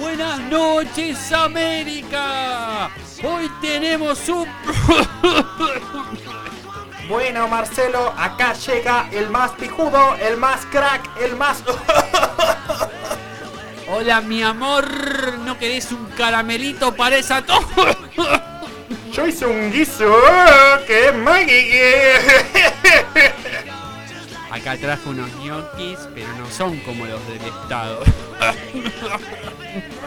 Buenas noches América. Hoy tenemos un... Bueno, Marcelo, acá llega el más pijudo, el más crack, el más... Hola mi amor, ¿no querés un caramelito para esa tos? Yo hice un guiso que es Acá trajo unos ñoquis, pero no son como los del Estado.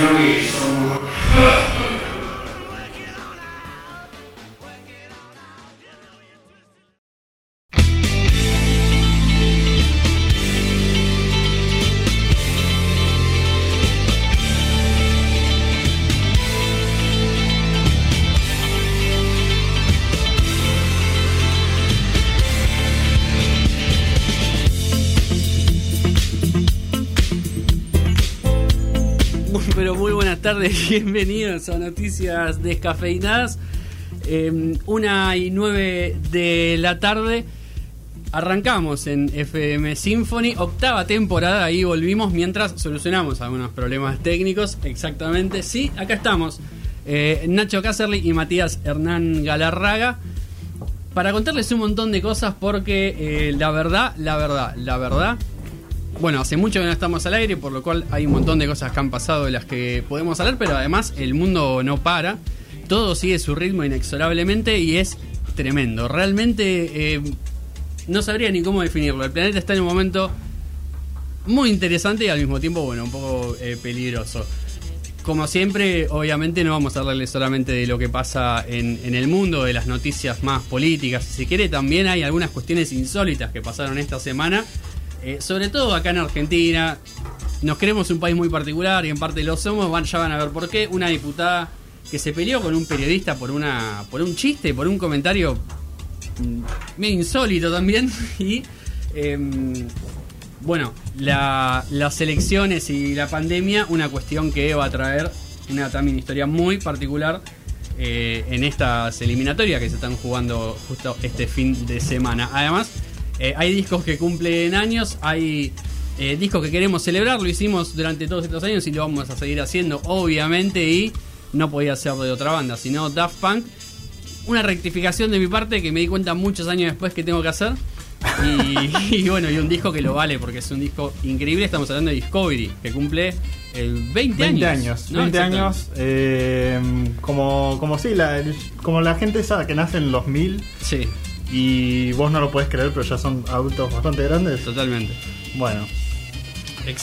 Pero tardes, bienvenidos a Noticias Descafeinadas. Eh, una y nueve de la tarde. Arrancamos en FM Symphony, octava temporada, ahí volvimos mientras solucionamos algunos problemas técnicos. Exactamente, sí, acá estamos. Eh, Nacho Cácerly y Matías Hernán Galarraga. Para contarles un montón de cosas porque eh, la verdad, la verdad, la verdad, bueno, hace mucho que no estamos al aire, por lo cual hay un montón de cosas que han pasado de las que podemos hablar, pero además el mundo no para. Todo sigue su ritmo inexorablemente y es tremendo. Realmente eh, no sabría ni cómo definirlo. El planeta está en un momento muy interesante y al mismo tiempo, bueno, un poco eh, peligroso. Como siempre, obviamente no vamos a hablarles solamente de lo que pasa en el mundo, de las noticias más políticas. Si quiere, también hay algunas cuestiones insólitas que pasaron esta semana eh, sobre todo acá en Argentina, nos queremos un país muy particular y en parte lo somos, van, ya van a ver por qué. Una diputada que se peleó con un periodista por una por un chiste, por un comentario mm, medio insólito también. Y em, bueno, la- las elecciones y la pandemia, una cuestión que va a traer una también historia muy particular eh, en estas eliminatorias que se están jugando justo este fin de semana. Además, eh, hay discos que cumplen años, hay eh, discos que queremos celebrar, lo hicimos durante todos estos años y lo vamos a seguir haciendo, obviamente, y no podía ser de otra banda, sino Daft Punk. Una rectificación de mi parte que me di cuenta muchos años después que tengo que hacer. Y, y bueno, y un disco que lo vale porque es un disco increíble. Estamos hablando de Discovery, que cumple el 20, 20 años. años, ¿no? 20 Exactamente. años. eh, como, como sí, la, como la gente esa que nace en los 2000 Sí, y vos no lo puedes creer, pero ya son adultos bastante grandes. totalmente. Bueno,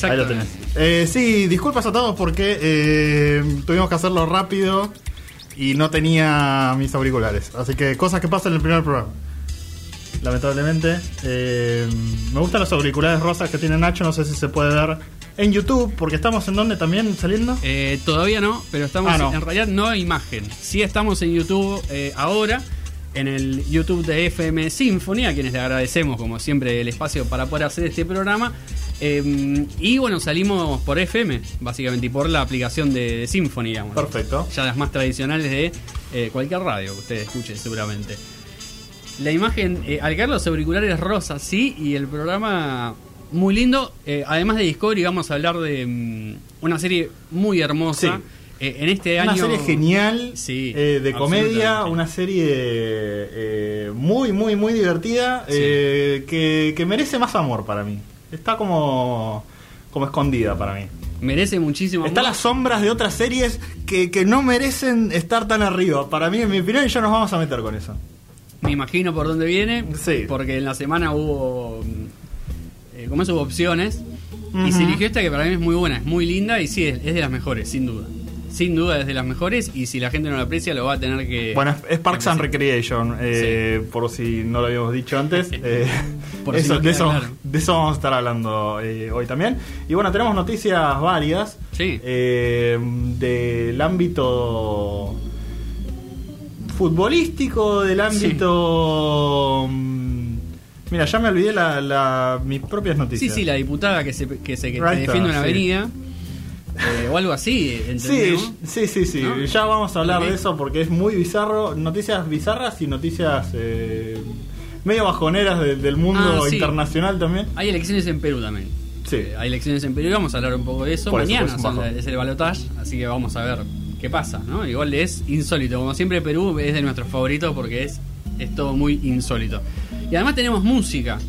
ahí lo tenés. Eh, sí, disculpas a todos porque eh, tuvimos que hacerlo rápido y no tenía mis auriculares. Así que cosas que pasan en el primer programa. Lamentablemente. Eh, me gustan los auriculares rosas que tiene Nacho, no sé si se puede ver en YouTube, porque estamos en donde también saliendo. Eh, todavía no, pero estamos Ah, no. en realidad no hay imagen. Sí estamos en YouTube eh, ahora, en el YouTube de FM Symphony, a quienes le agradecemos como siempre el espacio para poder hacer este programa. Eh, y bueno, salimos por FM, básicamente, y por la aplicación de, de Symphony, digamos. Perfecto. Ya las más tradicionales de eh, cualquier radio que usted escuche seguramente. La imagen, eh, al caer los auriculares rosas, sí, y el programa muy lindo. Eh, además de Discovery, vamos a hablar de mm, una serie muy hermosa. Sí. Eh, en este Una año. serie genial Sí, eh, de comedia, una serie eh, muy, muy, muy divertida Sí. que, que merece más amor para mí. Está como, como escondida para mí. Merece muchísimo. Está amor. las sombras de otras series que, que no merecen estar tan arriba. Para mí, en mi opinión, y ya nos vamos a meter con eso. Me imagino por dónde viene. Sí. Porque en la semana hubo. mm, como eso hubo opciones. Y se eligió esta que para mí es muy buena, es muy linda y sí, es, es de las mejores, sin duda. Sin duda es de las mejores y si la gente no la aprecia lo va a tener que... Bueno, es, Parks and Recreation, eh, por si no lo habíamos dicho antes. eh, Por si eso- no de, eso, de eso vamos a estar hablando eh, hoy también. Y bueno, tenemos noticias varias Sí. eh, del ámbito futbolístico, del ámbito... mm, Mira, ya me olvidé la, la- mis propias Sí, noticias. sí, la diputada que se, que se que Right defiende una there, sí. Eh, o algo así, Sí, ¿entendemos? sí, sí, sí. ¿No? Ya vamos a hablar de eso porque es muy bizarro. Noticias bizarras y noticias eh, medio bajoneras de- del mundo Ah, sí. internacional también. Hay elecciones en Perú también. Sí. Eh, Hay elecciones en Perú y vamos a hablar un poco de eso. Por eso, Mañana pues, la- es el balotaje, así que vamos a ver qué pasa, ¿no? Igual es insólito. Como siempre, Perú es de nuestros favoritos porque es, es todo muy insólito. Y además tenemos música.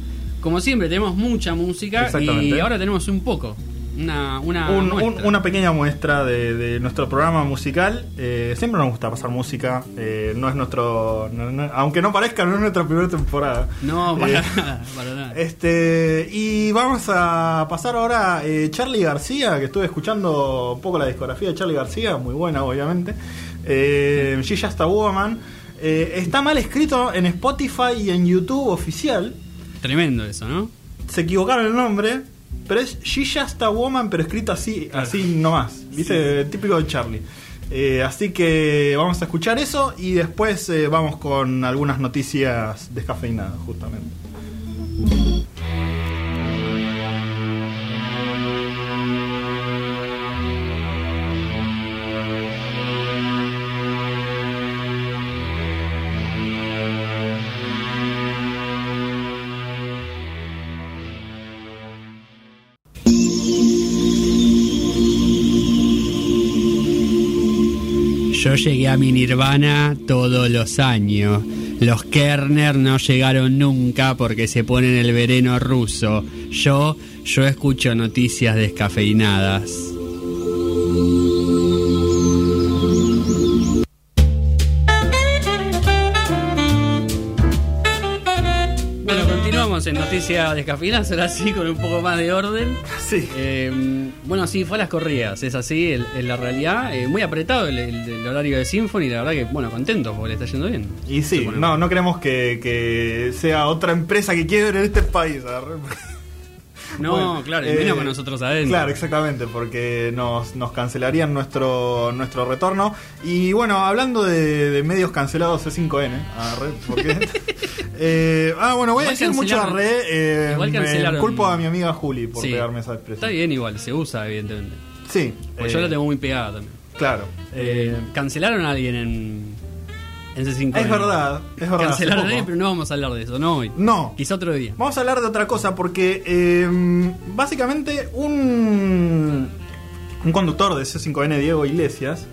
Como siempre, tenemos mucha música y ahora tenemos un poco. Una, una, Un- un- muestra. una pequeña muestra de, de nuestro programa musical. Eh, siempre nos gusta pasar música. eh, no es nuestro. no- no- aunque no parezca, no es nuestra primera temporada. No, para Eh, nada, para nada. Este, y vamos a pasar ahora eh, Charlie García, que estuve escuchando un poco la discografía de Charlie García, muy buena obviamente. Eh, She Just a Woman. Está mal escrito en Spotify y en YouTube oficial. Tremendo eso, ¿no? Se equivocaron el nombre, pero es She Just a Woman, pero escrito así, Claro. así nomás. ¿Viste? Típico de Charlie. Eh, así que vamos a escuchar eso y después eh, vamos con algunas noticias descafeinadas, justamente. Llegué a mi nirvana todos los años. Los Kerner no llegaron nunca porque se ponen el vereno ruso. Yo, yo escucho noticias descafeinadas. Noticias descafeinadas, ahora sí con un poco más de orden. Sí. Eh, bueno, sí, fue a las corridas, es así, el- en la realidad. Eh, muy apretado el, el- el horario de Symphony, la verdad que, bueno, contento porque le está yendo bien. Y sí, no, no queremos que, que sea otra empresa que quiebre en este país. No, Bueno, claro, y eh, menos con nosotros adentro. Claro, exactamente, porque nos, nos cancelarían nuestro nuestro retorno. Y bueno, hablando de, de medios cancelados C5N, arre, porque... eh, ah, bueno, voy a decir mucho arre. Eh, igual me cancelaron- culpo a mi amiga Juli por Sí. pegarme esa expresión. Está bien igual, se usa evidentemente. Sí. Porque eh, yo la tengo muy pegada también. Claro. Eh, cancelaron a alguien en, en C5. es verdad, es verdad. Cancelaron a alguien, pero no vamos a hablar de eso, no hoy. No, Quizá otro día. Vamos a hablar de otra cosa porque básicamente un, un conductor de C5N, Diego Iglesias,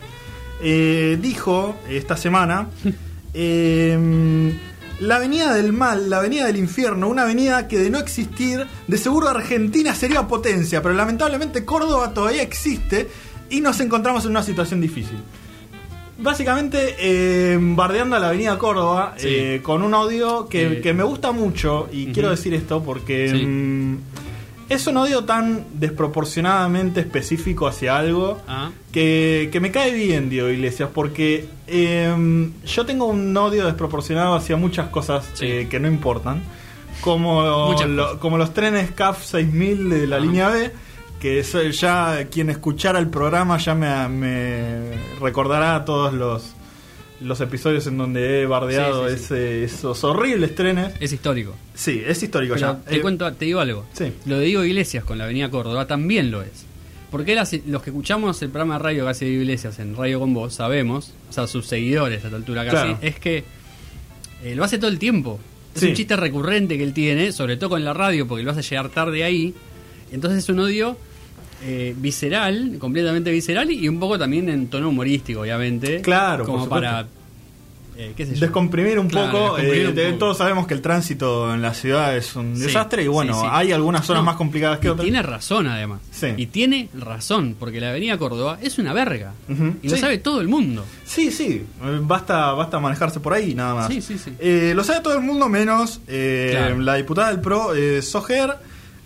dijo esta semana, eh, la avenida del mal, la avenida del infierno, una avenida que de no existir, de seguro Argentina sería potencia, pero lamentablemente Córdoba todavía existe y nos encontramos en una situación difícil. Básicamente, eh, bardeando a la Avenida Córdoba Sí. eh, con un audio que, Eh, que me gusta mucho y quiero decir esto porque Sí. mm, es un odio tan desproporcionadamente específico hacia algo Ah, que, que me cae bien, Diego Iglesias, porque eh, yo tengo un odio desproporcionado hacia muchas cosas Sí. eh, que no importan, como, lo- como los trenes CAF 6000 de la Ah. línea B, que eso ya quien escuchara el programa ya me, me recordará todos los, los episodios en donde he bardeado Sí, sí, sí. ese- esos horribles trenes. es histórico. Sí, es histórico Pero ya. te Eh, cuento, te digo algo. Sí. Lo de Diego Iglesias con la Avenida Córdoba también lo es. Porque él hace- los que escuchamos el programa de radio que hace Diego Iglesias en Radio con Vos sabemos, o sea, sus seguidores a esta altura casi, Claro. es que eh, lo hace todo el tiempo. Es Sí. un chiste recurrente que él tiene, sobre todo con la radio, porque lo hace llegar tarde ahí. Entonces es un odio eh, visceral, completamente visceral y un poco también en tono humorístico, obviamente. Claro, como para. eh, ¿Qué sé yo? Descomprimir un Claro, poco, descomprimir eh, un de- poco. todos sabemos que el tránsito en la ciudad es un Sí, desastre y bueno, sí, sí. hay algunas zonas No, más complicadas que y otras. Tiene razón, además. Sí. Y tiene razón, porque la Avenida Córdoba es una verga. Y lo sabe todo el mundo. Sí, sí, eh, basta, basta manejarse por ahí nada más. Sí, sí, sí. Eh, lo sabe todo el mundo menos Claro. la diputada del PRO, Sojer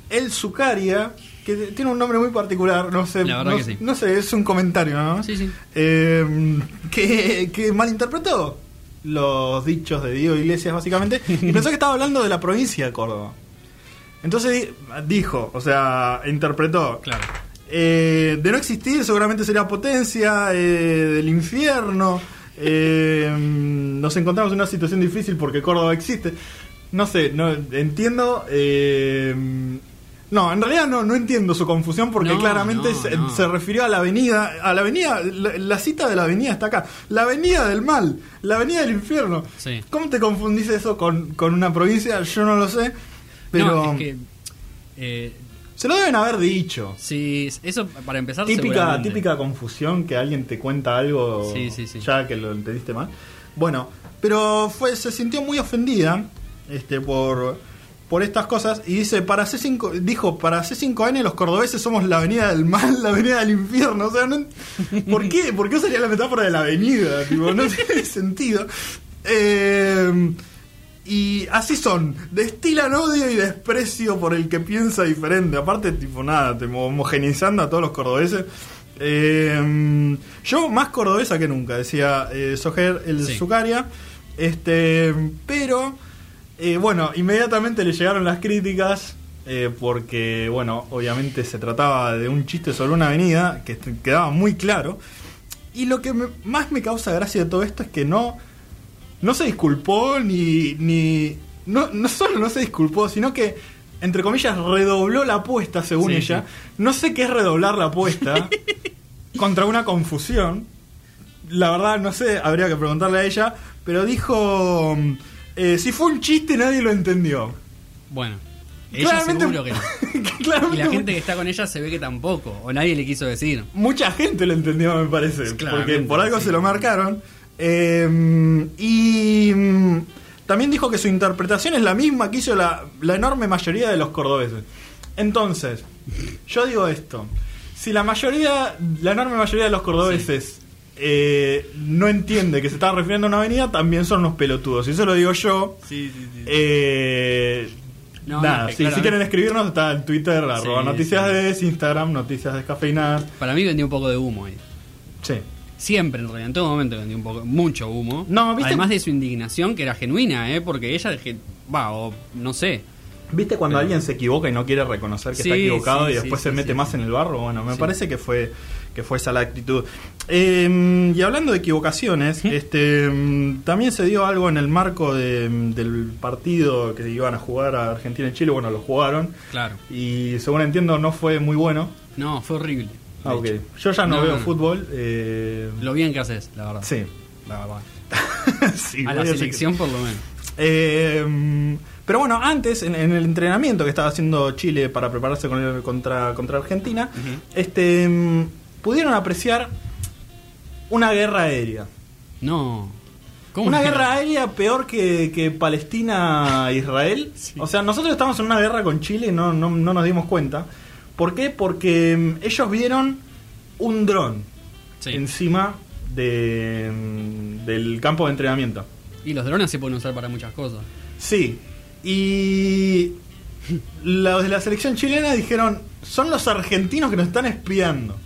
El Zucaria, que tiene un nombre muy particular, no sé, La verdad no, que sí. no sé, es un comentario, ¿no? Sí, sí. Eh, que, que malinterpretó los dichos de Diego Iglesias básicamente y pensó que estaba hablando de la provincia de Córdoba. Entonces di- dijo, o sea, interpretó, Claro. eh, de no existir seguramente sería potencia eh, del infierno. eh, nos encontramos en una situación difícil porque Córdoba existe. No sé, no entiendo. eh, No, en realidad no, no entiendo su confusión porque No, claramente no, se, no. se refirió a la avenida, a la avenida, la, la cita de la avenida está acá, la avenida del mal, la avenida del infierno. Sí. ¿Cómo te confundís eso con, con una provincia? Yo no lo sé, pero No, es que. eh, se lo deben haber dicho. sí, eso para empezar. Típica, típica confusión que alguien te cuenta algo Sí, sí, sí. ya que lo entendiste mal. Bueno, pero fue, se sintió muy ofendida este, por, por estas cosas y dice, para C5, dijo, para C5N los cordobeses somos la avenida del mal, la avenida del infierno. O sea, no- ¿por qué? ¿Por qué usaría la metáfora de la avenida? Tipo, no tiene sentido. Eh, y así son, destilan odio y desprecio por el que piensa diferente. Aparte, tipo, nada, te homogeneizando a todos los cordobeses. Eh, yo más cordobesa que nunca, decía eh, Sojer el Sí. Zucaria. Este, pero, eh, bueno, inmediatamente le llegaron las críticas. eh, porque, bueno, obviamente se trataba de un chiste sobre una avenida que quedaba muy claro. Y lo que me- más me causa gracia de todo esto es que no, no se disculpó ni. ni no, no solo no se disculpó, sino que, entre comillas, redobló la apuesta, según Sí, ella. sí. No sé qué es redoblar la apuesta contra una confusión. La verdad, no sé, habría que preguntarle a ella. Pero dijo: eh, Si fue un chiste, nadie lo entendió. Bueno, ella seguro que no. Y claramente la gente que está con ella se ve que tampoco, o nadie le quiso decir. Mucha gente lo entendió, me parece. Claramente, Porque por algo sí. se lo marcaron. Eh, y mm, también dijo que su interpretación es la misma que hizo la, la enorme mayoría de los cordobeses. Entonces, yo digo esto. Si la mayoría, la enorme mayoría de los cordobeses eh, no entiende que se está refiriendo a una avenida, también son unos pelotudos. Y eso lo digo yo. Sí, sí, sí. Eh, No, nada, no, si, si quieren escribirnos, está en Twitter, arroba noticias sí. de Instagram, noticias descafeinadas. Para mí vendió un poco de humo ahí. Sí. Siempre, en realidad, en todo momento vendió un poco, mucho humo. No, ¿viste? Además de su indignación, que era genuina, ¿eh? Porque ella, va, o no sé. ¿Viste cuando alguien se equivoca y no quiere reconocer que Sí, está equivocado sí, y después sí, se mete más en el barro? Bueno, me parece que fue que fue esa la actitud. Eh, y hablando de equivocaciones, este mm, también se dio algo en el marco de- del partido que iban a jugar a Argentina y Chile. Bueno, lo jugaron Claro. y según entiendo no fue muy bueno. No, fue horrible. Ah, ok. hecho. Yo ya no, No, veo no, no. fútbol. eh, Lo bien que haces, la verdad. Sí. La verdad. A la que- selección, por lo menos. Eh, pero bueno, antes, en, en el entrenamiento que estaba haciendo Chile para prepararse con el- contra, contra Argentina, este, mm, pudieron apreciar una guerra aérea. No. ¿Cómo Una guerra aérea peor que, que Palestina-Israel. Sí. O sea, nosotros estamos en una guerra con Chile y no, no, no nos dimos cuenta. ¿Por qué? Porque mm, ellos vieron un dron Sí. encima de, mm, del campo de entrenamiento. Y los drones se pueden usar para muchas cosas. Sí. Y los de la selección chilena dijeron, son los argentinos que nos están espiando.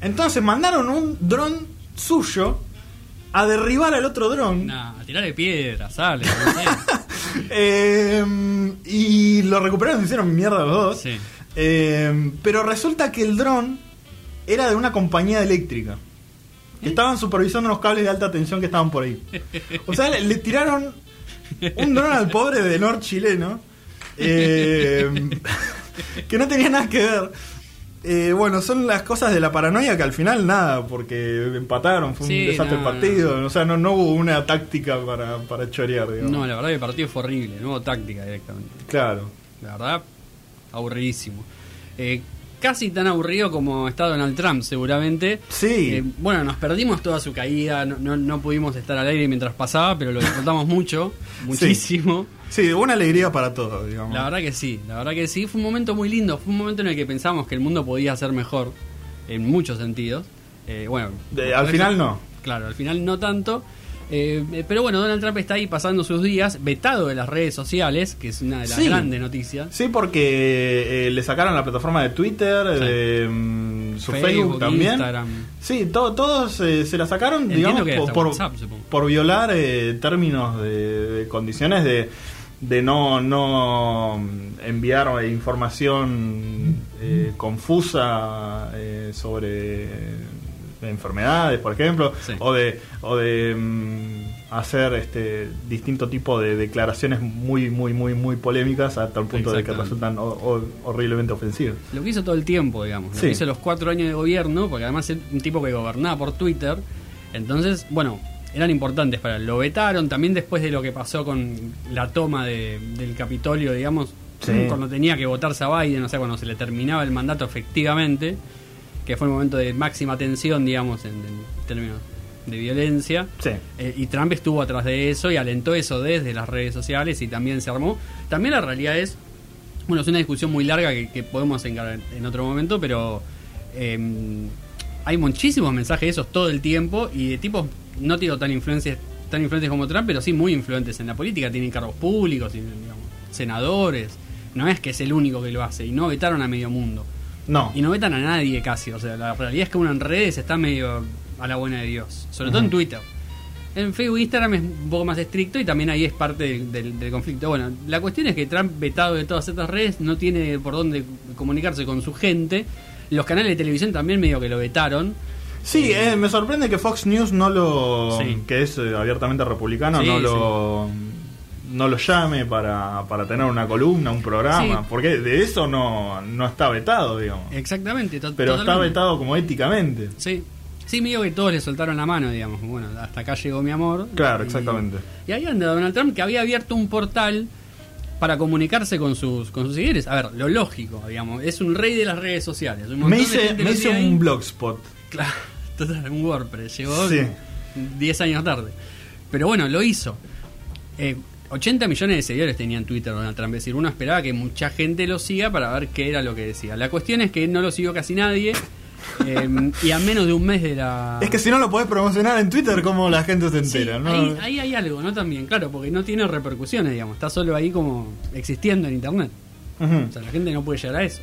Entonces mandaron un dron suyo a derribar al otro dron. Nah, tirarle piedra, sale, no sé. Eh, y lo recuperaron y hicieron mierda los dos. Sí. Eh, pero resulta que el dron era de una compañía eléctrica. Que estaban supervisando unos cables de alta tensión que estaban por ahí. O sea, le, le tiraron un dron al pobre de Nord chileno. eh, que no tenía nada que ver. Eh, bueno, son las cosas de la paranoia que al final nada, porque empataron, fue un desastre no, el partido. O sea, no, no hubo una táctica para, para chorear, digamos. No, la verdad que el partido fue horrible, no hubo táctica directamente. Claro. La verdad, aburridísimo. Eh, casi tan aburrido como está Donald Trump, seguramente. Sí. Eh, bueno, nos perdimos toda su caída, no, no, no pudimos estar al aire mientras pasaba, pero lo disfrutamos mucho, muchísimo. Sí, una alegría para todos, digamos. La verdad que sí, la verdad que sí, fue un momento muy lindo, fue un momento en el que pensamos que el mundo podía ser mejor, en muchos sentidos. Eh, bueno, De- al final no. Claro, al final no tanto. Eh, pero bueno, Donald Trump está ahí pasando sus días, vetado de las redes sociales, que es una de las Sí. grandes noticias. Sí, porque eh, le sacaron la plataforma de Twitter, Sí. de mm, su Facebook, Facebook, también. Instagram. Sí, to- todos eh, se la sacaron, Entiendo digamos, por, por, WhatsApp, supongo. por violar eh, términos de, de condiciones de, de no, no mm, enviar información eh, confusa eh, sobre de enfermedades, por ejemplo, Sí. o de, o de mm, hacer este distinto tipo de declaraciones muy, muy, muy, muy polémicas hasta el punto de que resultan ho- ho- horriblemente ofensivas. Lo que hizo todo el tiempo, digamos. Lo Sí. que hizo los cuatro años de gobierno, porque además es un tipo que gobernaba por Twitter. Entonces, bueno, eran importantes para él. Lo vetaron también después de lo que pasó con la toma de- del Capitolio, digamos. Sí. Cuando tenía que votarse a Biden, o sea, cuando se le terminaba el mandato efectivamente, que fue un momento de máxima tensión, digamos, en, en términos de violencia. Sí. Eh, y Trump estuvo atrás de eso y alentó eso desde las redes sociales y también se armó. También la realidad es, bueno, es una discusión muy larga que, que podemos encarar en otro momento, pero eh, hay muchísimos mensajes de esos todo el tiempo y de tipos, no digo tan influencias, tan influentes como Trump, pero sí muy influentes en la política, tienen cargos públicos, y, digamos, senadores. No es que es el único que lo hace y no vetaron a medio mundo. No. Y no vetan a nadie casi. O sea, la realidad es que uno en redes está medio a la buena de Dios. Sobre todo en. Twitter. En Facebook e Instagram es un poco más estricto y también ahí es parte del, del- del conflicto. Bueno, la cuestión es que Trump, vetado de todas estas redes, no tiene por dónde comunicarse con su gente. Los canales de televisión también medio que lo vetaron. Sí, eh, me sorprende que Fox News no lo. Sí. que es eh, abiertamente republicano, Sí, no sí. No lo llame para, para tener una columna, un programa. Sí. Porque de eso no, no está vetado, digamos. Exactamente. to- Pero está vetado como éticamente. Sí. Sí, medio que todos le soltaron la mano, digamos. Bueno, hasta acá llegó mi amor. Claro, Y- exactamente. Y ahí anda Donald Trump que había abierto un portal para comunicarse con sus con sus seguidores. A ver, lo lógico, digamos, es un rey de las redes sociales. Un Me hice, me hice ahí. un blogspot. Claro, total, un WordPress. Llegó Sí. 10 años tarde. Pero bueno, lo hizo. Eh, 80 millones de seguidores tenía en Twitter Donald Trump. Es decir, uno esperaba que mucha gente lo siga para ver qué era lo que decía. La cuestión es que no lo siguió casi nadie. eh, y a menos de un mes de la. Es que si no lo podés promocionar en Twitter, como la gente se Sí, entera, ¿no? ahí, ahí hay algo, ¿no? También, claro, porque no tiene repercusiones, digamos. Está solo ahí como existiendo en internet. O sea, la gente no puede llegar a eso.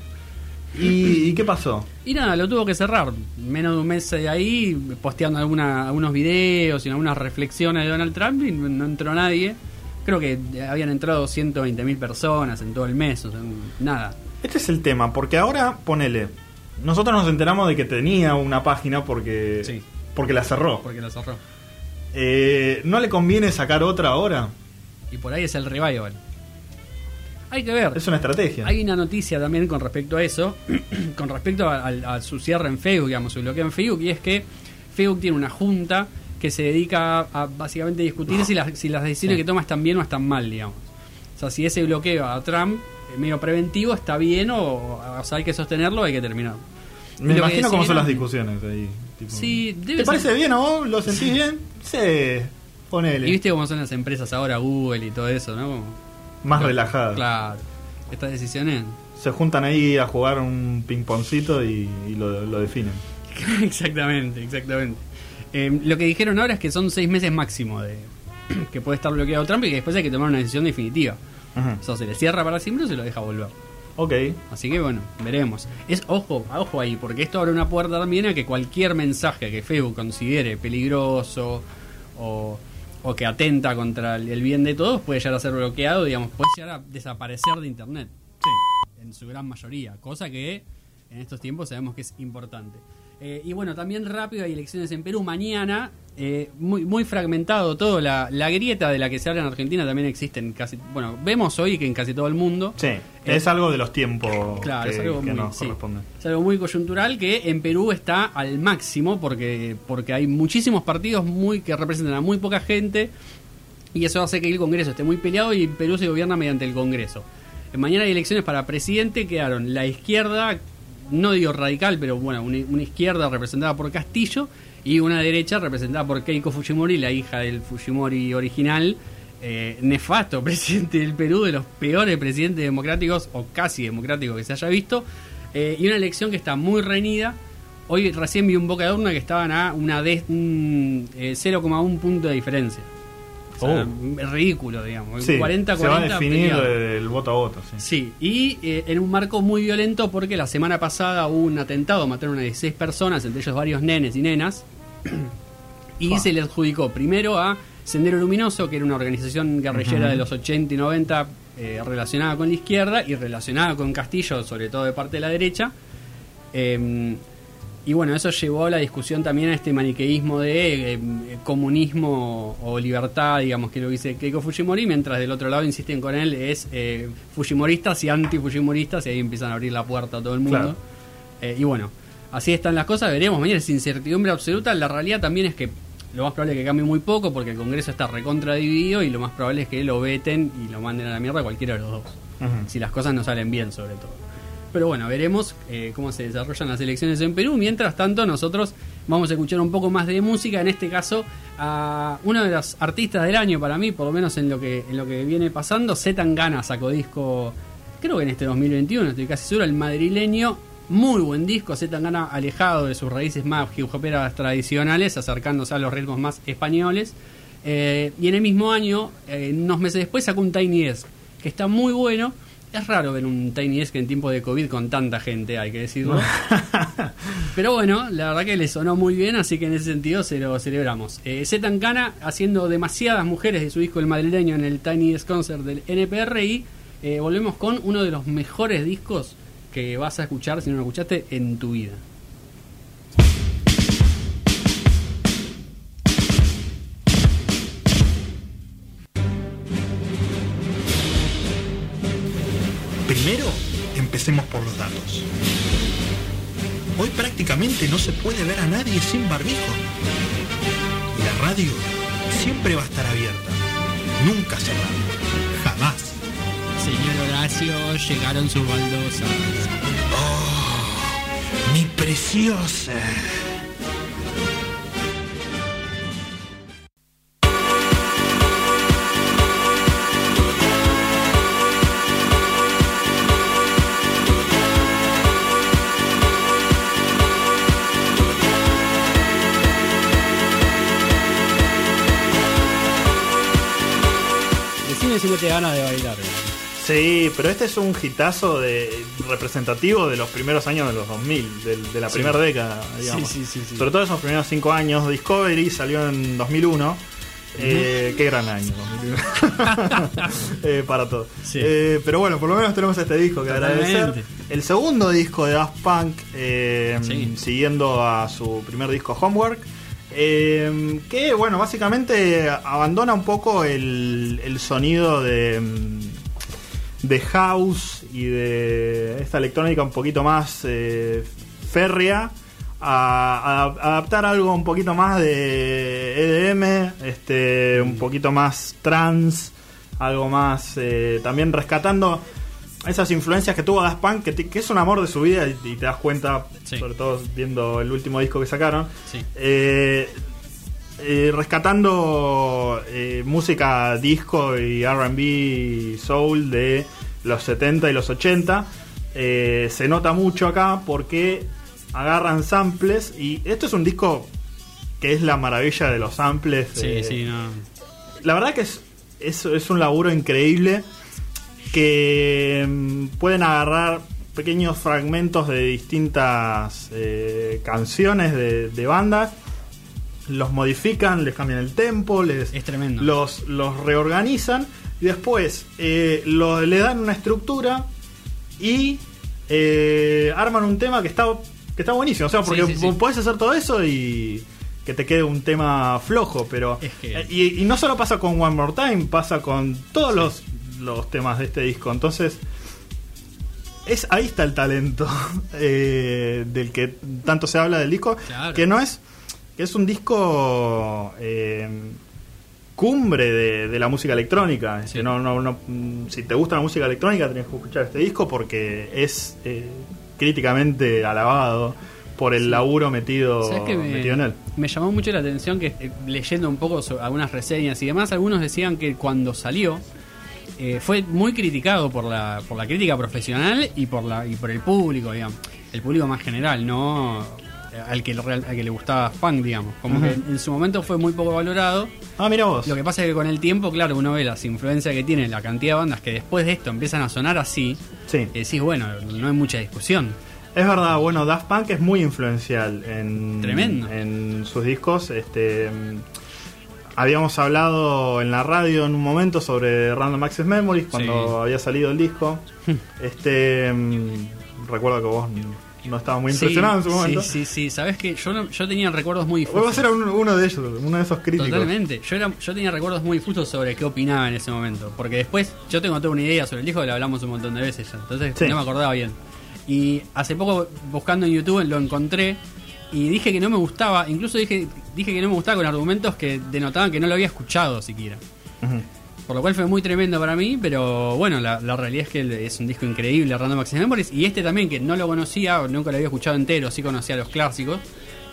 ¿Y, y qué pasó? Y nada, lo tuvo que cerrar. Menos de un mes de ahí, posteando alguna, algunos videos y algunas reflexiones de Donald Trump y no entró nadie. Creo que habían entrado 120 mil personas en todo el mes, o sea, nada. Este es el tema, porque ahora, ponele. Nosotros nos enteramos de que tenía una página porque, Sí. porque la cerró. Porque lo cerró. Eh, ¿No le conviene sacar otra ahora? Y por ahí es el revival. Hay que ver. Es una estrategia. Hay una noticia también con respecto a eso, con respecto a, a- a su cierre en Facebook, digamos, su bloqueo en Facebook, y es que Facebook tiene una junta que se dedica a, a básicamente discutir si las, si las decisiones Sí. que toma están bien o están mal, digamos. O sea, si ese bloqueo a Trump, medio preventivo, está bien o, o sea, hay que sostenerlo o hay que terminar. Me imagino cómo son las discusiones ahí. tipo, Sí, debe ¿Te ser- parece bien vos? ¿Lo sentís bien? Sí, ponele. Y viste cómo son las empresas ahora, Google y todo eso, ¿no? Como- Más Claro, relajada. Claro. Estas decisiones Se juntan ahí a jugar un ping-pongcito y, y lo, lo definen. exactamente, exactamente. Eh, lo que dijeron ahora es que son seis meses máximo de que puede estar bloqueado Trump y que después hay que tomar una decisión definitiva. Ajá. O sea, se le cierra para siempre o se lo deja volver. Ok. Así que bueno, veremos. Es ojo, ojo ahí, porque esto abre una puerta también a que cualquier mensaje que Facebook considere peligroso o, o que atenta contra el el bien de todos puede llegar a ser bloqueado, digamos, puede llegar a desaparecer de internet. Sí. En su gran mayoría, cosa que en estos tiempos sabemos que es importante. Eh, y bueno, también rápido hay elecciones en Perú mañana. eh, muy, muy fragmentado todo. La, la grieta de la que se habla en Argentina también existe en casi. Bueno, vemos hoy que en casi todo el mundo. Sí, es algo de los tiempos Claro, que, es algo que muy, nos sí. corresponde. Es algo muy coyuntural que en Perú está al máximo porque, porque hay muchísimos partidos muy que representan a muy poca gente y eso hace que el Congreso esté muy peleado y Perú se gobierna mediante el Congreso. Eh, Mañana hay elecciones para presidente, quedaron la izquierda, no digo radical, pero bueno, una, izquierda representada por Castillo y una derecha representada por Keiko Fujimori, la hija del Fujimori original, eh, nefasto presidente del Perú, de los peores presidentes democráticos o casi democráticos que se haya visto, eh, y una elección que está muy reñida. Hoy recién vi un boca de urna que estaban a una de, un, eh, 0,1 punto de diferencia. O sea, es ridículo, digamos. Sí, 40 se va a 40 definir peleado. el voto a voto. Sí. Sí, y eh, en un marco muy violento porque la semana pasada hubo un atentado, mataron a 16 personas, entre ellos varios nenes y nenas, y se le adjudicó primero a Sendero Luminoso, que era una organización guerrillera de los 80 y 90 eh, relacionada con la izquierda y relacionada con Castillo, sobre todo de parte de la derecha. Eh, Y bueno, eso llevó a la discusión también a este maniqueísmo de eh, comunismo o libertad, digamos, que lo dice Keiko Fujimori, mientras del otro lado insisten con él es eh, fujimoristas y anti-fujimoristas, y ahí empiezan a abrir la puerta a todo el mundo. Claro. Eh, y bueno, así están las cosas, veremos mañana, es incertidumbre absoluta. La realidad también es que lo más probable es que cambie muy poco porque el Congreso está recontra dividido y lo más probable es que lo veten y lo manden a la mierda cualquiera de los dos. Si las cosas no salen bien, sobre todo. Pero bueno, veremos eh, cómo se desarrollan las elecciones en Perú. Mientras tanto, nosotros vamos a escuchar un poco más de música. En este caso, a uno de los artistas del año para mí, por lo menos en lo que, en lo que viene pasando. Zetangana sacó disco, creo que en este 2021, estoy casi seguro, el madrileño. Muy buen disco, Zetangana alejado de sus raíces más hip tradicionales, acercándose a los ritmos más españoles. Eh, y en el mismo año, eh, unos meses después, sacó un Tiny Desk, que está muy bueno. Es raro ver un Tiny Desk en tiempo de COVID con tanta gente, hay que decirlo. Pero bueno, la verdad que le sonó muy bien, así que en ese sentido se lo celebramos. Eh, Zetangana haciendo demasiadas mujeres de su disco El Madrileño en el Tiny Desk Concert del NPRI. Eh, volvemos con uno de los mejores discos que vas a escuchar, si no lo escuchaste, en tu vida. Primero, empecemos por los datos. Hoy prácticamente no se puede ver a nadie sin barbijo. La radio siempre va a estar abierta, nunca cerrada, jamás. Señor Horacio, llegaron sus baldosas. Oh, mi preciosa. Te ganas de bailar. Sí, pero este es un hitazo de, representativo de los primeros años de los 2000, del- de, la Sí. primera década, digamos. Sí, sí. Sobre todo esos primeros cinco años. Discovery salió en 2001. Eh, qué gran año 2001. Eh, para todos. Sí. Eh, pero bueno, por lo menos tenemos este disco que Totalmente. agradecer. El segundo disco de Daft Punk, Sí. siguiendo a su primer disco Homework. Eh, que bueno, básicamente abandona un poco el, sonido de, mm, de house y de esta electrónica un poquito más eh, férrea a, a adaptar algo un poquito más de EDM, este, un poquito más trans, algo más eh, también rescatando esas influencias que tuvo Daft Punk, que, te- que es un amor de su vida y, y te das cuenta, Sí. sobre todo viendo el último disco que sacaron. Sí. Eh, eh, rescatando eh, música disco y RB soul de los 70 y los 80. Eh, se nota mucho acá porque agarran samples y esto es un disco que es la maravilla de los samples. Sí, sí, no. la verdad que es, es, es un laburo increíble que mm, pueden agarrar pequeños fragmentos de distintas eh, canciones de, de bandas, los modifican, les cambian el tempo, les, Es tremendo. los, los reorganizan y después eh, lo- le dan una estructura y eh, arman un tema que está, que está buenísimo. O sea, porque Sí, sí, sí. puedes hacer todo eso y que te quede un tema flojo, pero... Es que- eh, y, y no solo pasa con One More Time, pasa con todos los, los temas de este disco. Entonces, es ahí está el talento eh, del que tanto se habla del disco, Claro. que no es que es un disco eh, cumbre de, de la música electrónica. Sí. Que no, no, no, si te gusta la música electrónica, tenés que escuchar este disco porque es eh, críticamente alabado por el laburo metido, ¿Sabes qué metido en él. me llamó mucho la atención que leyendo un poco sobre algunas reseñas y demás, algunos decían que cuando salió eh, fue muy criticado por la, por la crítica profesional y por la y por el público, digamos. El público más general, no eh, al que, al que le gustaba funk, digamos. Como que en su momento fue muy poco valorado. Ah, mira vos. Lo que pasa es que con el tiempo, claro, uno ve las influencias que tiene la cantidad de bandas que después de esto empiezan a sonar así. Sí. Y decís, bueno, no hay mucha discusión. Es verdad, bueno, Daft Punk es muy influencial en, Tremendo. en sus discos. Este, habíamos hablado en la radio en un momento sobre Random Access Memories cuando Sí. había salido el disco. este, mm, recuerdo que vos no estaba muy Sí, impresionado en su sí, momento. Sí, sí, sabes que yo, no- yo tenía recuerdos muy Vos difusos. ser uno, uno de ellos, uno de esos críticos. Totalmente. Yo, era, yo tenía recuerdos muy difusos sobre qué opinaba en ese momento. Porque después yo tengo toda una idea sobre el disco que lo hablamos un montón de veces ya. Entonces Sí. no me acordaba bien. Y hace poco buscando en YouTube lo encontré y dije que no me gustaba. Incluso dije, dije que no me gustaba con argumentos que denotaban que no lo había escuchado siquiera. Por lo cual fue muy tremendo para mí, pero bueno, la, la realidad es que es un disco increíble, Random Access Memories, y este también que no lo conocía, o nunca lo había escuchado entero, sí conocía los clásicos,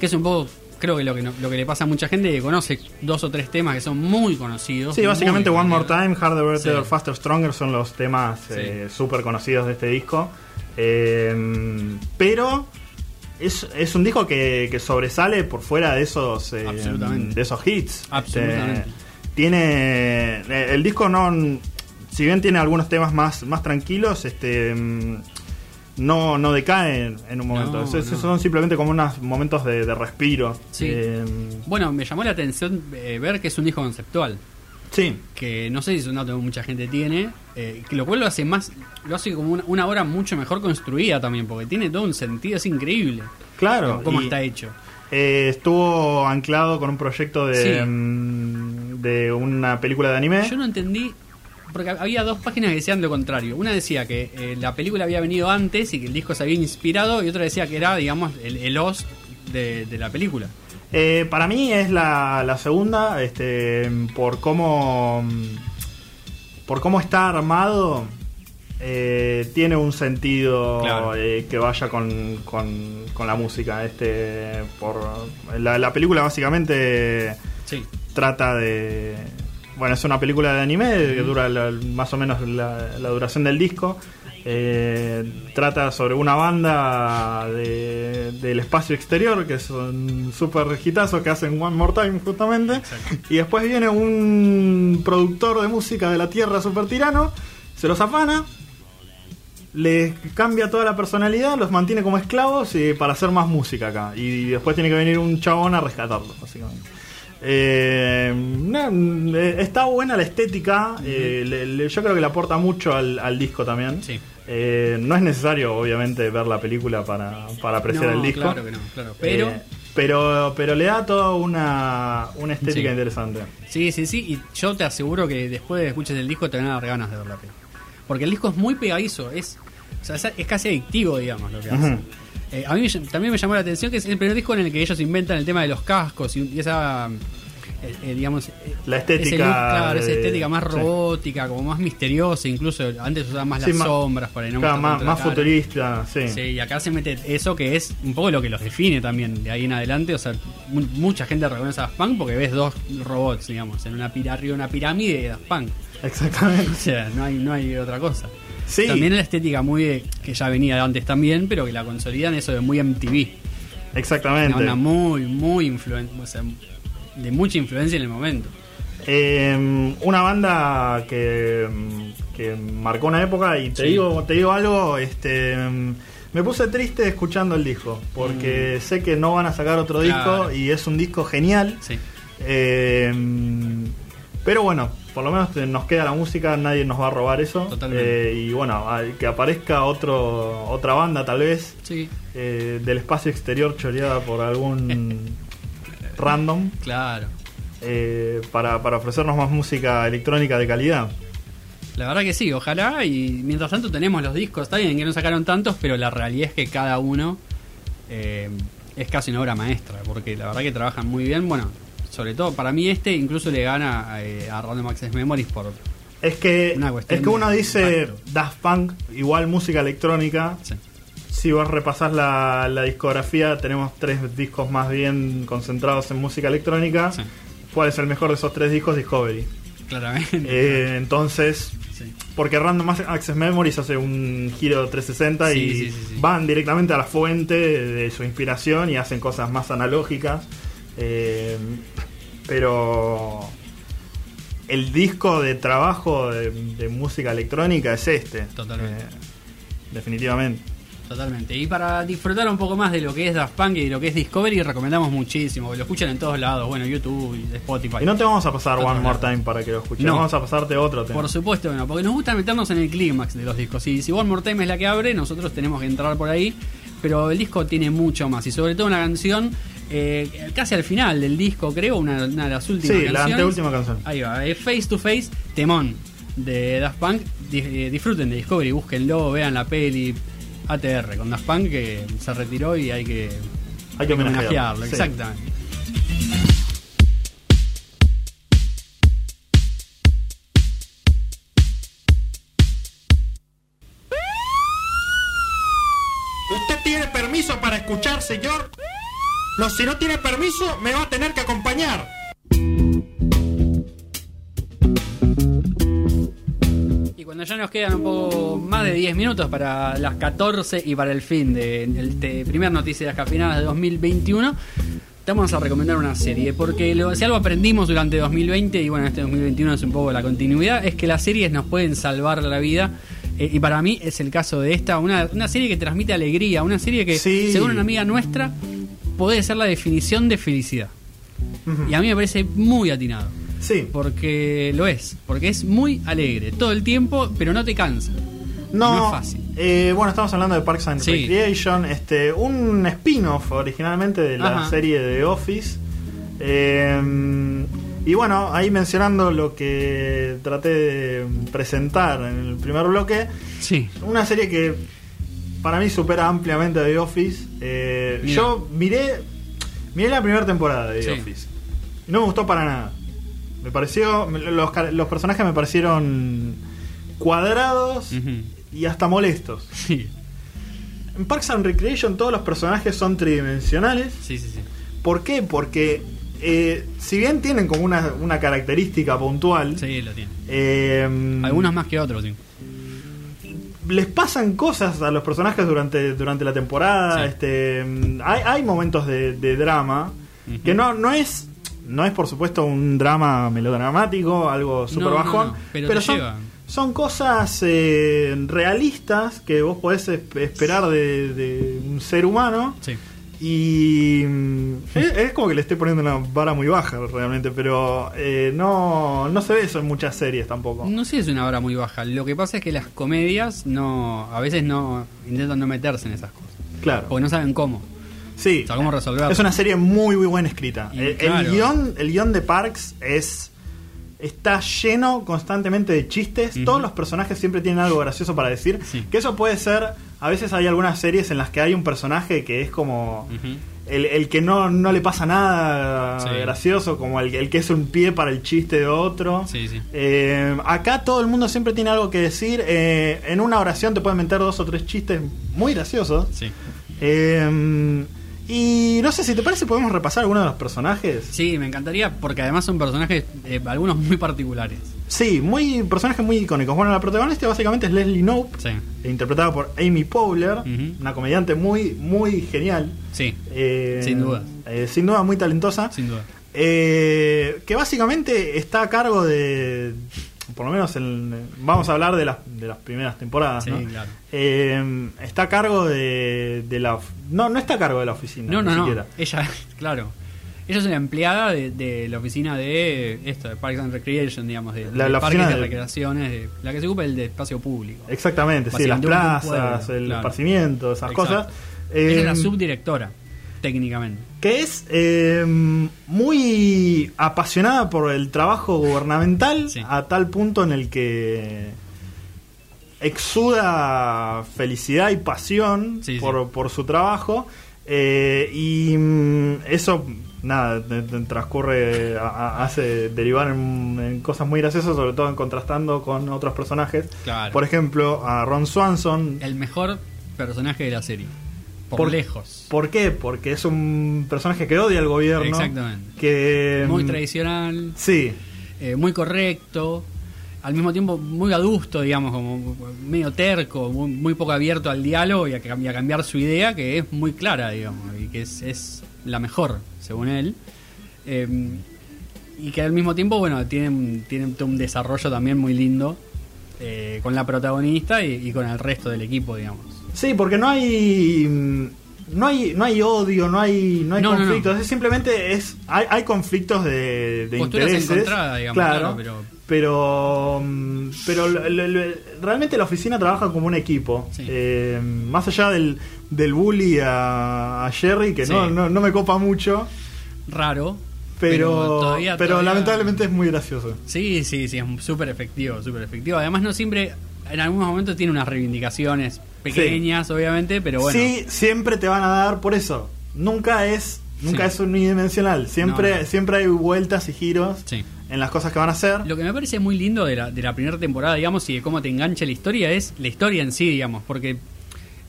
que es un poco, creo que lo que, no- lo que le pasa a mucha gente, que conoce dos o tres temas que son muy conocidos. Sí, básicamente One More. Time, Harder, Better, Sí. Faster, Stronger son los temas Sí. eh, súper conocidos de este disco. Eh, pero es, es un disco que, que sobresale por fuera de esos, eh, de esos hits. Absolutamente. Este, tiene eh, el disco no, si bien tiene algunos temas más, más tranquilos, este mm, no, no decae en, un momento. No, Es- es- no. Son simplemente como unos momentos de, de respiro. Sí. Eh, Bueno, me llamó la atención eh, ver que es un disco conceptual. Sí. que no sé si es un dato que mucha gente tiene, eh, que lo cual lo hace más, lo hace como una, una obra mucho mejor construida también, porque tiene todo un sentido, es increíble Claro. cómo está hecho. Eh, estuvo anclado con un proyecto de, Sí. mm, de una película de anime. Yo no entendí, porque había dos páginas que decían lo contrario. Una decía que eh, la película había venido antes y que el disco se había inspirado, y otra decía que era, digamos, el, el host de, de la película. Eh, para mí es la, la segunda, este, por cómo por cómo está armado, eh, tiene un sentido Claro. eh, que vaya con, con, con la música. Este, por la, la película básicamente Sí, trata de. Bueno, es una película de anime que dura la- más o menos la, la duración del disco. Eh, trata sobre una banda de- del espacio exterior que son super hitazos que hacen One More Time justamente. Y después viene un productor de música de la Tierra super tirano, se los afana, les cambia toda la personalidad, los mantiene como esclavos y para hacer más música acá. Y después tiene que venir un chabón a rescatarlos, básicamente. Eh, no, eh, está buena la estética, eh, le- le- yo creo que le aporta mucho al, al disco también. sí. Eh, no es necesario, obviamente, ver la película para, para apreciar No, el disco. Claro que no, claro. Pero, Eh, pero, pero le da toda una, una estética Sí. interesante. sí, sí, sí, y yo te aseguro que después de que escuches el disco te van a dar ganas de ver la peli. Porque el disco es muy pegadizo, es, o sea, es, casi adictivo, digamos, lo que hace. Eh, a mí también me llamó la atención que es el primer disco en el que ellos inventan el tema de los cascos y, y esa, eh, eh, digamos, eh, La ese estética. look, claro, esa estética más sí. robótica, como más misteriosa, incluso antes usaban más Sí, las más- sombras para no Claro, más, futurista, sí. Sí, y acá se mete eso que es un poco lo que los define también de ahí en adelante. O sea, mu- mucha gente reconoce a Daft Punk porque ves dos robots, digamos, en una arriba de una pirámide de Daft Punk. Exactamente. O sea, no hay, no hay otra cosa. Sí. También la estética muy de- que ya venía de antes también, pero que la consolidan eso de muy MTV. Exactamente. Una muy, muy influen o sea, de mucha influencia en el momento. Eh, una banda que, que marcó una época y te Sí. digo te digo algo este me puse triste escuchando el disco porque sé que no van a sacar otro Mm. Claro. disco y es un disco genial Sí. Eh, pero bueno por lo menos nos queda la música nadie nos va a robar eso Totalmente. Eh, y bueno que aparezca otro otra banda tal vez Sí, eh, del espacio exterior choreada por algún random claro. eh, para, para ofrecernos más música electrónica de calidad. La verdad que sí, ojalá. Y mientras tanto tenemos los discos. Está bien que no sacaron tantos, pero la realidad es que cada uno eh, es casi una obra maestra. Porque la verdad que trabajan muy bien. Bueno, sobre todo para mí este incluso le gana eh, a Random Access Memories por... Es que, es que uno dice impacto. Daft Punk, igual música electrónica. sí. Si vos repasás la, la discografía, tenemos tres discos más bien concentrados en música electrónica. Sí. ¿Cuál es el mejor de esos tres discos? Discovery. Claramente. Eh, entonces, Sí. porque Random Access Memories hace un giro 360 Sí, y van directamente a la fuente de su inspiración y hacen cosas más analógicas. Eh, pero el disco de trabajo de, de música electrónica es este. Totalmente. Eh, definitivamente. Totalmente. Y para disfrutar un poco más de lo que es Daft Punk y de lo que es Discovery, recomendamos muchísimo. Lo escuchan en todos lados. Bueno, YouTube y Spotify. Y no te vamos a pasar One More. Time para que lo escuches. No. Vamos a pasarte otro tema. Por supuesto que no, porque nos gusta meternos en el clímax de los discos. Y si One More Time es la que abre, nosotros tenemos que entrar por ahí pero el disco tiene mucho más y sobre todo una canción eh, casi al final del disco, creo, una, una de las últimas Sí, la canciones. anteúltima canción. Ahí va, eh, Face to Face, temón de Daft Punk. Eh, disfruten de Discovery, búsquenlo, vean la peli ATR con Daft Punk que se retiró y hay que, Hay que homenajearlo, sí. Exactamente. ¿Usted tiene permiso para escuchar, señor? No, si no tiene permiso, me va a tener que acompañar. Cuando ya nos quedan un poco más de 10 minutos para las 14 y para el fin de, de primer Noticias Descafeinadas de 2021, te vamos a recomendar una serie. Porque lo- si algo aprendimos durante 2020, y bueno, este 2021 es un poco la continuidad, es que las series nos pueden salvar la vida. Eh, y para mí es el caso de esta, una, una serie que transmite alegría, una serie que, Sí. según una amiga nuestra, puede ser la definición de felicidad. Y a mí me parece muy atinado. Sí. Porque lo es, porque es muy alegre todo el tiempo, pero no te cansa. No, No es fácil. eh, bueno, estamos hablando de Parks and Sí. Recreation, este, un spin-off originalmente de la Ajá. serie de Office. Eh, y bueno, ahí mencionando lo que traté de presentar en el primer bloque, Sí. una serie que para mí supera ampliamente a The Office. Eh, yo miré, miré la primera temporada de The Sí. Office. Y no me gustó para nada. Me pareció, los, los personajes me parecieron cuadrados y hasta molestos. Sí, En Parks and Recreation todos los personajes son tridimensionales. sí, sí. sí. ¿Por qué? Porque eh, si bien tienen como una, una característica puntual, Sí, lo tiene. eh, Algunos más que otros, sí. les pasan cosas a los personajes durante, durante la temporada. Sí. Este, hay, hay momentos de, de drama que no, no es. No es por supuesto un drama melodramático, algo super No, bajón, no, pero te son, cosas eh, realistas que vos podés esp- esperar de, de un ser humano Sí. y mm, es, es como que le estoy poniendo una vara muy baja realmente, pero eh, no, no se ve eso en muchas series tampoco. No sé si es una hora muy baja. Lo que pasa es que las comedias no a veces no intentan no meterse en esas cosas. Claro. Porque no saben cómo. Sí. O sea, cómo resolverlo. Es una serie muy, muy buena escrita. Y El, guion, el guion de Parks es. Está lleno constantemente de chistes. Todos los personajes siempre tienen algo gracioso para decir. Sí. Que eso puede ser. A veces hay algunas series en las que hay un personaje que es como. El, el que no, no le pasa nada Sí. gracioso, como el, el que es un pie para el chiste de otro. Sí. Eh, acá todo el mundo siempre tiene algo que decir. Eh, en una oración te pueden meter dos o tres chistes muy graciosos. Sí. Eh, y no sé si te parece, podemos repasar algunos de los personajes. Sí, me encantaría porque además son personajes, eh, algunos muy particulares. Sí, muy personajes muy icónicos. Bueno, la protagonista básicamente es Leslie Knope, Sí. interpretada por Amy Powler, una comediante muy, muy genial. Sí, Eh, Sin duda. eh, sin duda, muy talentosa. sin duda. Que básicamente está a cargo de. Por lo menos en- vamos a hablar de las, de las primeras temporadas. Sí, ¿no? claro. Eh, está a cargo de, de la. No, no está a cargo de la oficina. No, ni no, no. siquiera. Ella, claro. Ella es una empleada de, de la oficina de esto, de Parks and Recreation, digamos, de, La- de la parques oficina de recreaciones, de, la que se ocupa el de espacio público. Exactamente, sí, las plazas, pueblo, el claro. esparcimiento, esas Exacto. cosas. Ella Eh, es la subdirectora, técnicamente. que es eh, muy apasionada por el trabajo gubernamental Sí. a tal punto en el que exuda felicidad y pasión Sí, sí. por, por su trabajo eh, y mm, eso nada transcurre a- hace derivar en, en cosas muy graciosas sobre todo en contrastando con otros personajes Claro. por ejemplo a Ron Swanson El mejor personaje de la serie. Por, Por- lejos. ¿Por qué? Porque es un personaje que odia al gobierno. Exactamente. Que. Muy mm, tradicional, Sí, eh, muy correcto, al mismo tiempo muy adusto, digamos, como medio terco, muy, muy poco abierto al diálogo y a, cam- y a cambiar su idea, que es muy clara, digamos, y que es, es la mejor, según él. Eh, y que al mismo tiempo, bueno, tiene, un- tiene un desarrollo también muy lindo eh, con la protagonista y, y con el resto del equipo, digamos. Sí, porque no hay. mm, no hay no hay odio, no hay no hay No, no, no. conflictos, es simplemente es hay, hay conflictos de, de intereses, digamos, claro, claro, pero- pero mm, pero lo- lo- lo- realmente la oficina trabaja como un equipo, Sí. Eh, más allá del del bully a, a Jerry que no, Sí. no no me copa mucho, Raro. pero todavía- pero todavía- lamentablemente es muy gracioso. Sí, sí, sí, es súper efectivo, súper efectivo. Además, no siempre, en algunos momentos tiene unas reivindicaciones pequeñas, obviamente, pero bueno. Sí, siempre te van a dar por eso. Nunca es nunca Sí. es unidimensional. Siempre No, no. siempre hay vueltas y giros Sí. en las cosas que van a hacer. Lo que me parece muy lindo de la, de la primera temporada, digamos, y de cómo te engancha la historia, es la historia en sí, digamos, porque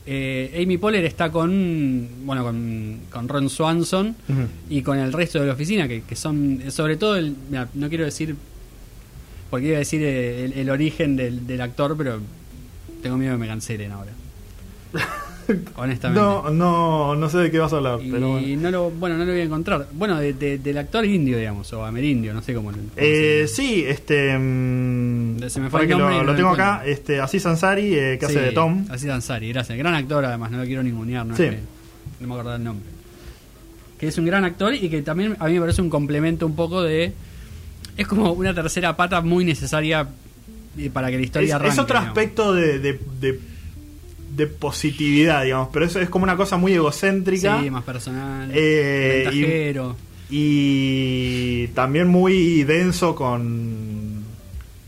eh, Amy Poehler está con, bueno, con, con Ron Swanson y con el resto de la oficina, que, que son, sobre todo, el, mira, no quiero decir, porque iba a decir eh, el, el origen del, del actor, pero tengo miedo que me cancelen ahora. Honestamente. No, no, no sé de qué vas a hablar, Y pero bueno. no lo, bueno, no lo voy a encontrar. Bueno, de- de- del actor indio, digamos, o amerindio, no sé cómo lo cómo Eh, sí, este. mm, Se me fue el nombre lo, tengo acá. Este, Aziz Ansari, eh, que hace de Tom. Así Ansari, gracias. Gran actor, además, no lo quiero ningunear, no, Sí. es que- no me acuerdo el nombre. Que es un gran actor y que también a mí me parece un complemento un poco de. Es como una tercera pata muy necesaria eh, para que la Es, historia es arranque. otro aspecto de, de positividad, digamos. Pero eso es como una cosa muy egocéntrica. Sí, más personal. Eh, y- ventajero. y también muy denso con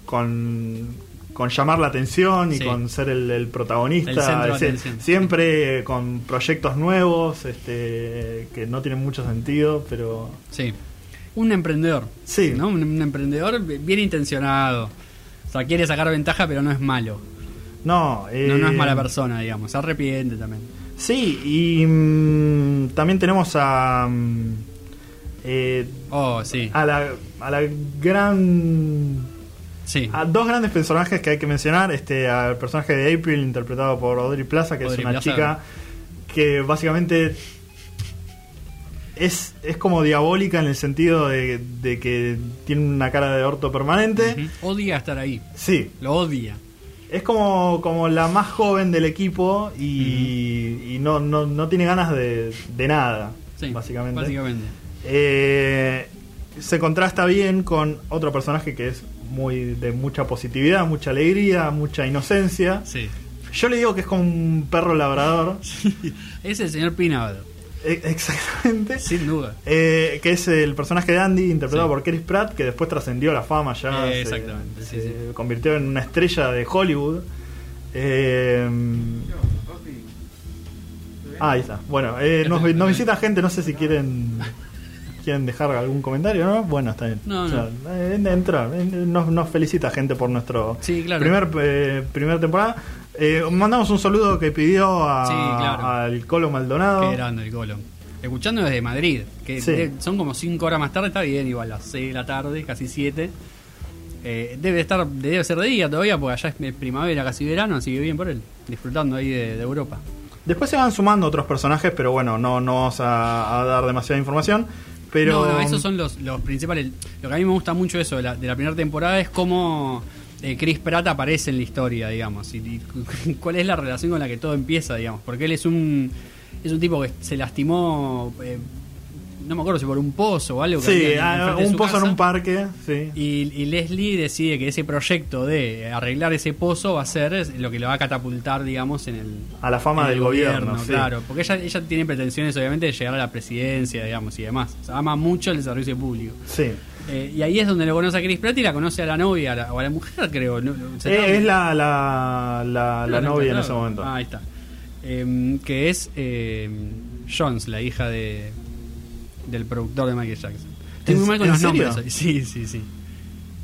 con, con llamar la atención y Sí. con ser el, el protagonista El siempre con proyectos nuevos este que no tienen mucho sentido pero Sí. Un emprendedor. Sí. ¿no? Un, un emprendedor bien intencionado. O sea, quiere sacar ventaja, pero no es malo. No eh, No, no es mala persona, digamos. Se arrepiente también. sí y mm, también tenemos a mm, eh, Oh, sí. a la a la gran Sí. A dos grandes personajes que hay que mencionar, este al personaje de April interpretado por Audrey Plaza, que Audrey es una Plaza. chica que básicamente es, es como diabólica en el sentido de, de que tiene una cara de orto permanente. Odia estar ahí. Sí, Lo odia. Es como, como la más joven del equipo y, y no, no, no tiene ganas de, de nada, Sí. básicamente. Básicamente. Eh, se contrasta bien con otro personaje que es muy de mucha positividad, mucha alegría, mucha inocencia. Sí. Yo le digo que es como un perro labrador. Es el señor Pinado. E- Exactamente. Sin duda. Eh, que es el personaje de Andy, interpretado Sí. por Chris Pratt, que después trascendió a la fama ya. Eh, se- exactamente, Se, sí, convirtió en una estrella de Hollywood. Eh, ah, ahí está. Bueno, eh, nos, nos visita gente, no sé si quieren quieren dejar algún comentario, ¿no? Bueno, está bien. No, O no. sea, eh, entra, eh, nos, nos felicita gente por nuestro claro. primer eh, primera temporada. Eh, mandamos un saludo que pidió a- Sí, claro. al Colo Maldonado. Qué grande el Golo. Escuchando desde Madrid, que Sí. de- son como 5 horas más tarde, está bien, igual a las 6 de la tarde, casi 7. Eh, debe estar, debe ser de día todavía, porque allá es primavera, casi verano, así que bien por él, disfrutando ahí de, de Europa. Después se van sumando otros personajes, pero bueno, no, no vamos a, a dar demasiada información. Pero No, no, esos son los, los principales. Lo que a mí me gusta mucho eso de la, de la primera temporada es cómo eh, Chris Pratt aparece en la historia, digamos, y, y cuál es la relación con la que todo empieza, digamos, porque él es un es un tipo que se lastimó, eh, no me acuerdo si por un pozo o algo. que Sí, había ah, un pozo en un parque, sí. Y, y Leslie decide que ese proyecto de arreglar ese pozo va a ser lo que le va a catapultar, digamos, en el, A la fama del gobierno, sí. claro. Porque ella, ella tiene pretensiones, obviamente, de llegar a la presidencia, digamos, y demás. O sea, ama mucho el servicio público. Sí. Eh, y ahí es donde lo conoce a Chris Pratt y la conoce a la novia, la- o a la mujer, creo. ¿no? Eh, es la, la, la, la novia en claro. ese momento. Ah, ahí está. Eh, que es eh, Jones, la hija de del productor de Michael Jackson. Estoy ¿En- muy mal con en los serio? nombres. Sí, sí, sí.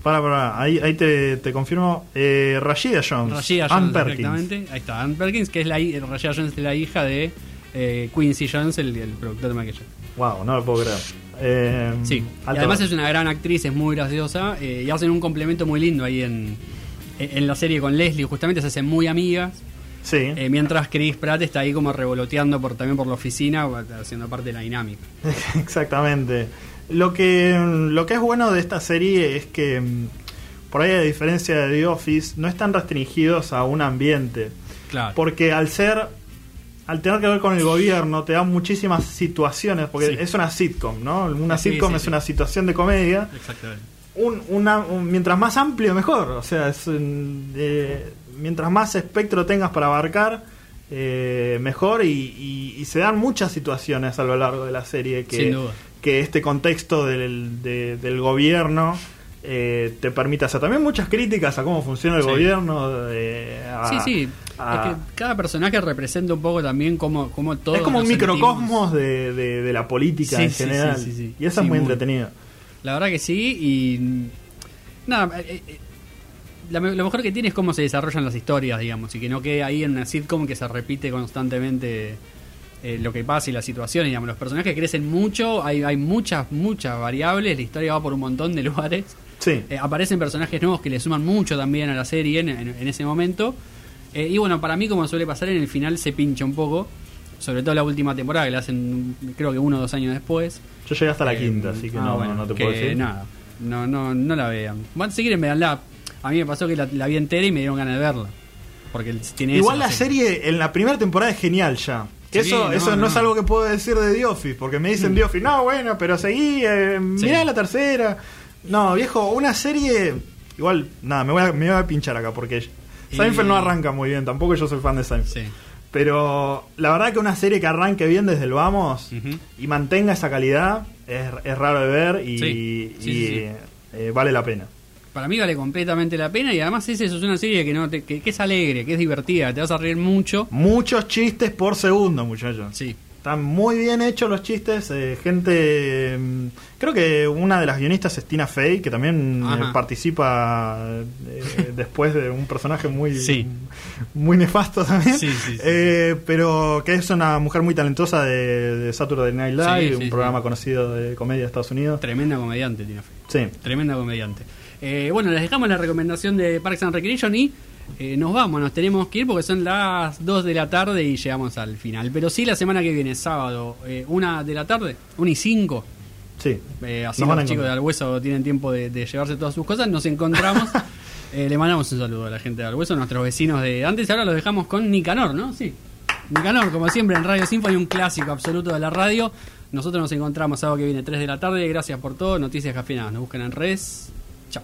Para, para, ahí, ahí te, te confirmo. Eh, Rashida Jones. Rashida Ann Jones, Perkins. exactamente. Ahí está, Ann Perkins, que es la hi- Rashida Jones es la hija de eh, Quincy Jones, el, el productor de Michael Jackson. Wow, no lo puedo creer. Eh, Sí, y además es una gran actriz, es muy graciosa eh, y hacen un complemento muy lindo ahí en, en la serie con Leslie. Justamente se hacen muy amigas, Sí. eh, mientras Chris Pratt está ahí como revoloteando por, también por la oficina, haciendo parte de la dinámica. Exactamente. Lo que, lo que es bueno de esta serie es que, mm, por ahí a diferencia de The Office, no están restringidos a un ambiente. Claro. Porque al ser al tener que ver con el gobierno, te da muchísimas situaciones, porque Sí. es una sitcom, ¿no? Una Sí, sitcom sí, es sí. una situación de comedia. Exactamente. Un, una, un- mientras más amplio, mejor. O sea, es un- eh, mientras más espectro tengas para abarcar, eh, mejor. Y, y- y se dan muchas situaciones a lo largo de la serie que, Sin duda. que este contexto del, de- del gobierno eh, te permite hacer. También muchas críticas a cómo funciona el Sí. gobierno. eh, a- sí, sí. Es que cada personaje representa un poco también como, como todo. es como un microcosmos de, de- de la política Sí, en sí, general. sí, sí, sí. Y eso Sí, es muy muy. entretenido. La verdad que sí, y. Nada, eh, eh, la me- lo mejor que tiene es cómo se desarrollan las historias, digamos, y que no quede ahí en una sitcom que se repite constantemente eh, lo que pasa y las situaciones, digamos. Los personajes crecen mucho, hay, hay muchas, muchas variables, la historia va por un montón de lugares. Sí. Eh, aparecen personajes nuevos que le suman mucho también a la serie en, en- en ese momento. Eh, y bueno, para mí, como suele pasar, en el final se pincha un poco. Sobre todo la última temporada, que la hacen creo que uno o dos años después. Yo llegué hasta la Eh, quinta, así que ah, no, bueno, no te que puedo decir. Nada, no, no, no la vean. Bueno, si quieren, veanla. A mí me pasó que la, la vi entera y me dieron ganas de verla. Porque tiene eso, Igual la serie en la primera temporada es genial ya. Que Sí, eso no, eso no, no. es algo que puedo decir de The Office, porque me dicen The Office, no, bueno, pero seguí, eh, mirá Sí. la tercera. No, viejo, una serie. Igual, nada, me voy a, me voy a pinchar acá, porque Seinfeld no arranca muy bien, tampoco yo soy fan de Seinfeld. Sí. Pero la verdad que una serie que arranque bien desde el vamos y mantenga esa calidad es, es raro de ver y, Sí, sí, y, sí, sí. eh, vale la pena. Para mí vale completamente la pena y además es eso, es una serie que, no te- que, que es alegre, que es divertida, te vas a reír mucho. Muchos chistes por segundo, muchachos. Sí, Están muy bien hechos los chistes. eh, gente. mm, Creo que una de las guionistas es Tina Fey, que también eh, participa eh, después de un personaje muy. Sí. Muy nefasto también. Sí, sí. Eh, pero que es una mujer muy talentosa de, de Saturday Night Live, un programa conocido de comedia de Estados Unidos. tremenda comediante, Tina Fey. Sí. Tremenda comediante. Eh, bueno, les dejamos la recomendación de Parks and Recreation y eh, nos vamos, nos tenemos que ir porque son las 2 de la tarde y llegamos al final. Pero sí, la semana que viene, sábado, eh, una de la tarde, 1 y 5. Sí. Eh, así los chicos de. Alhueso tienen tiempo de, de llevarse todas sus cosas. Nos encontramos. Eh, le mandamos un saludo a la gente de Alhueso, nuestros vecinos de antes. Ahora los dejamos con Nicanor, ¿no? Sí. Nicanor, como siempre, en Radio Sinfo hay un clásico absoluto de la radio. Nosotros nos encontramos sábado que viene, 3 de la tarde. Gracias por todo. Noticias cafeinadas. Nos buscan en redes. Chao.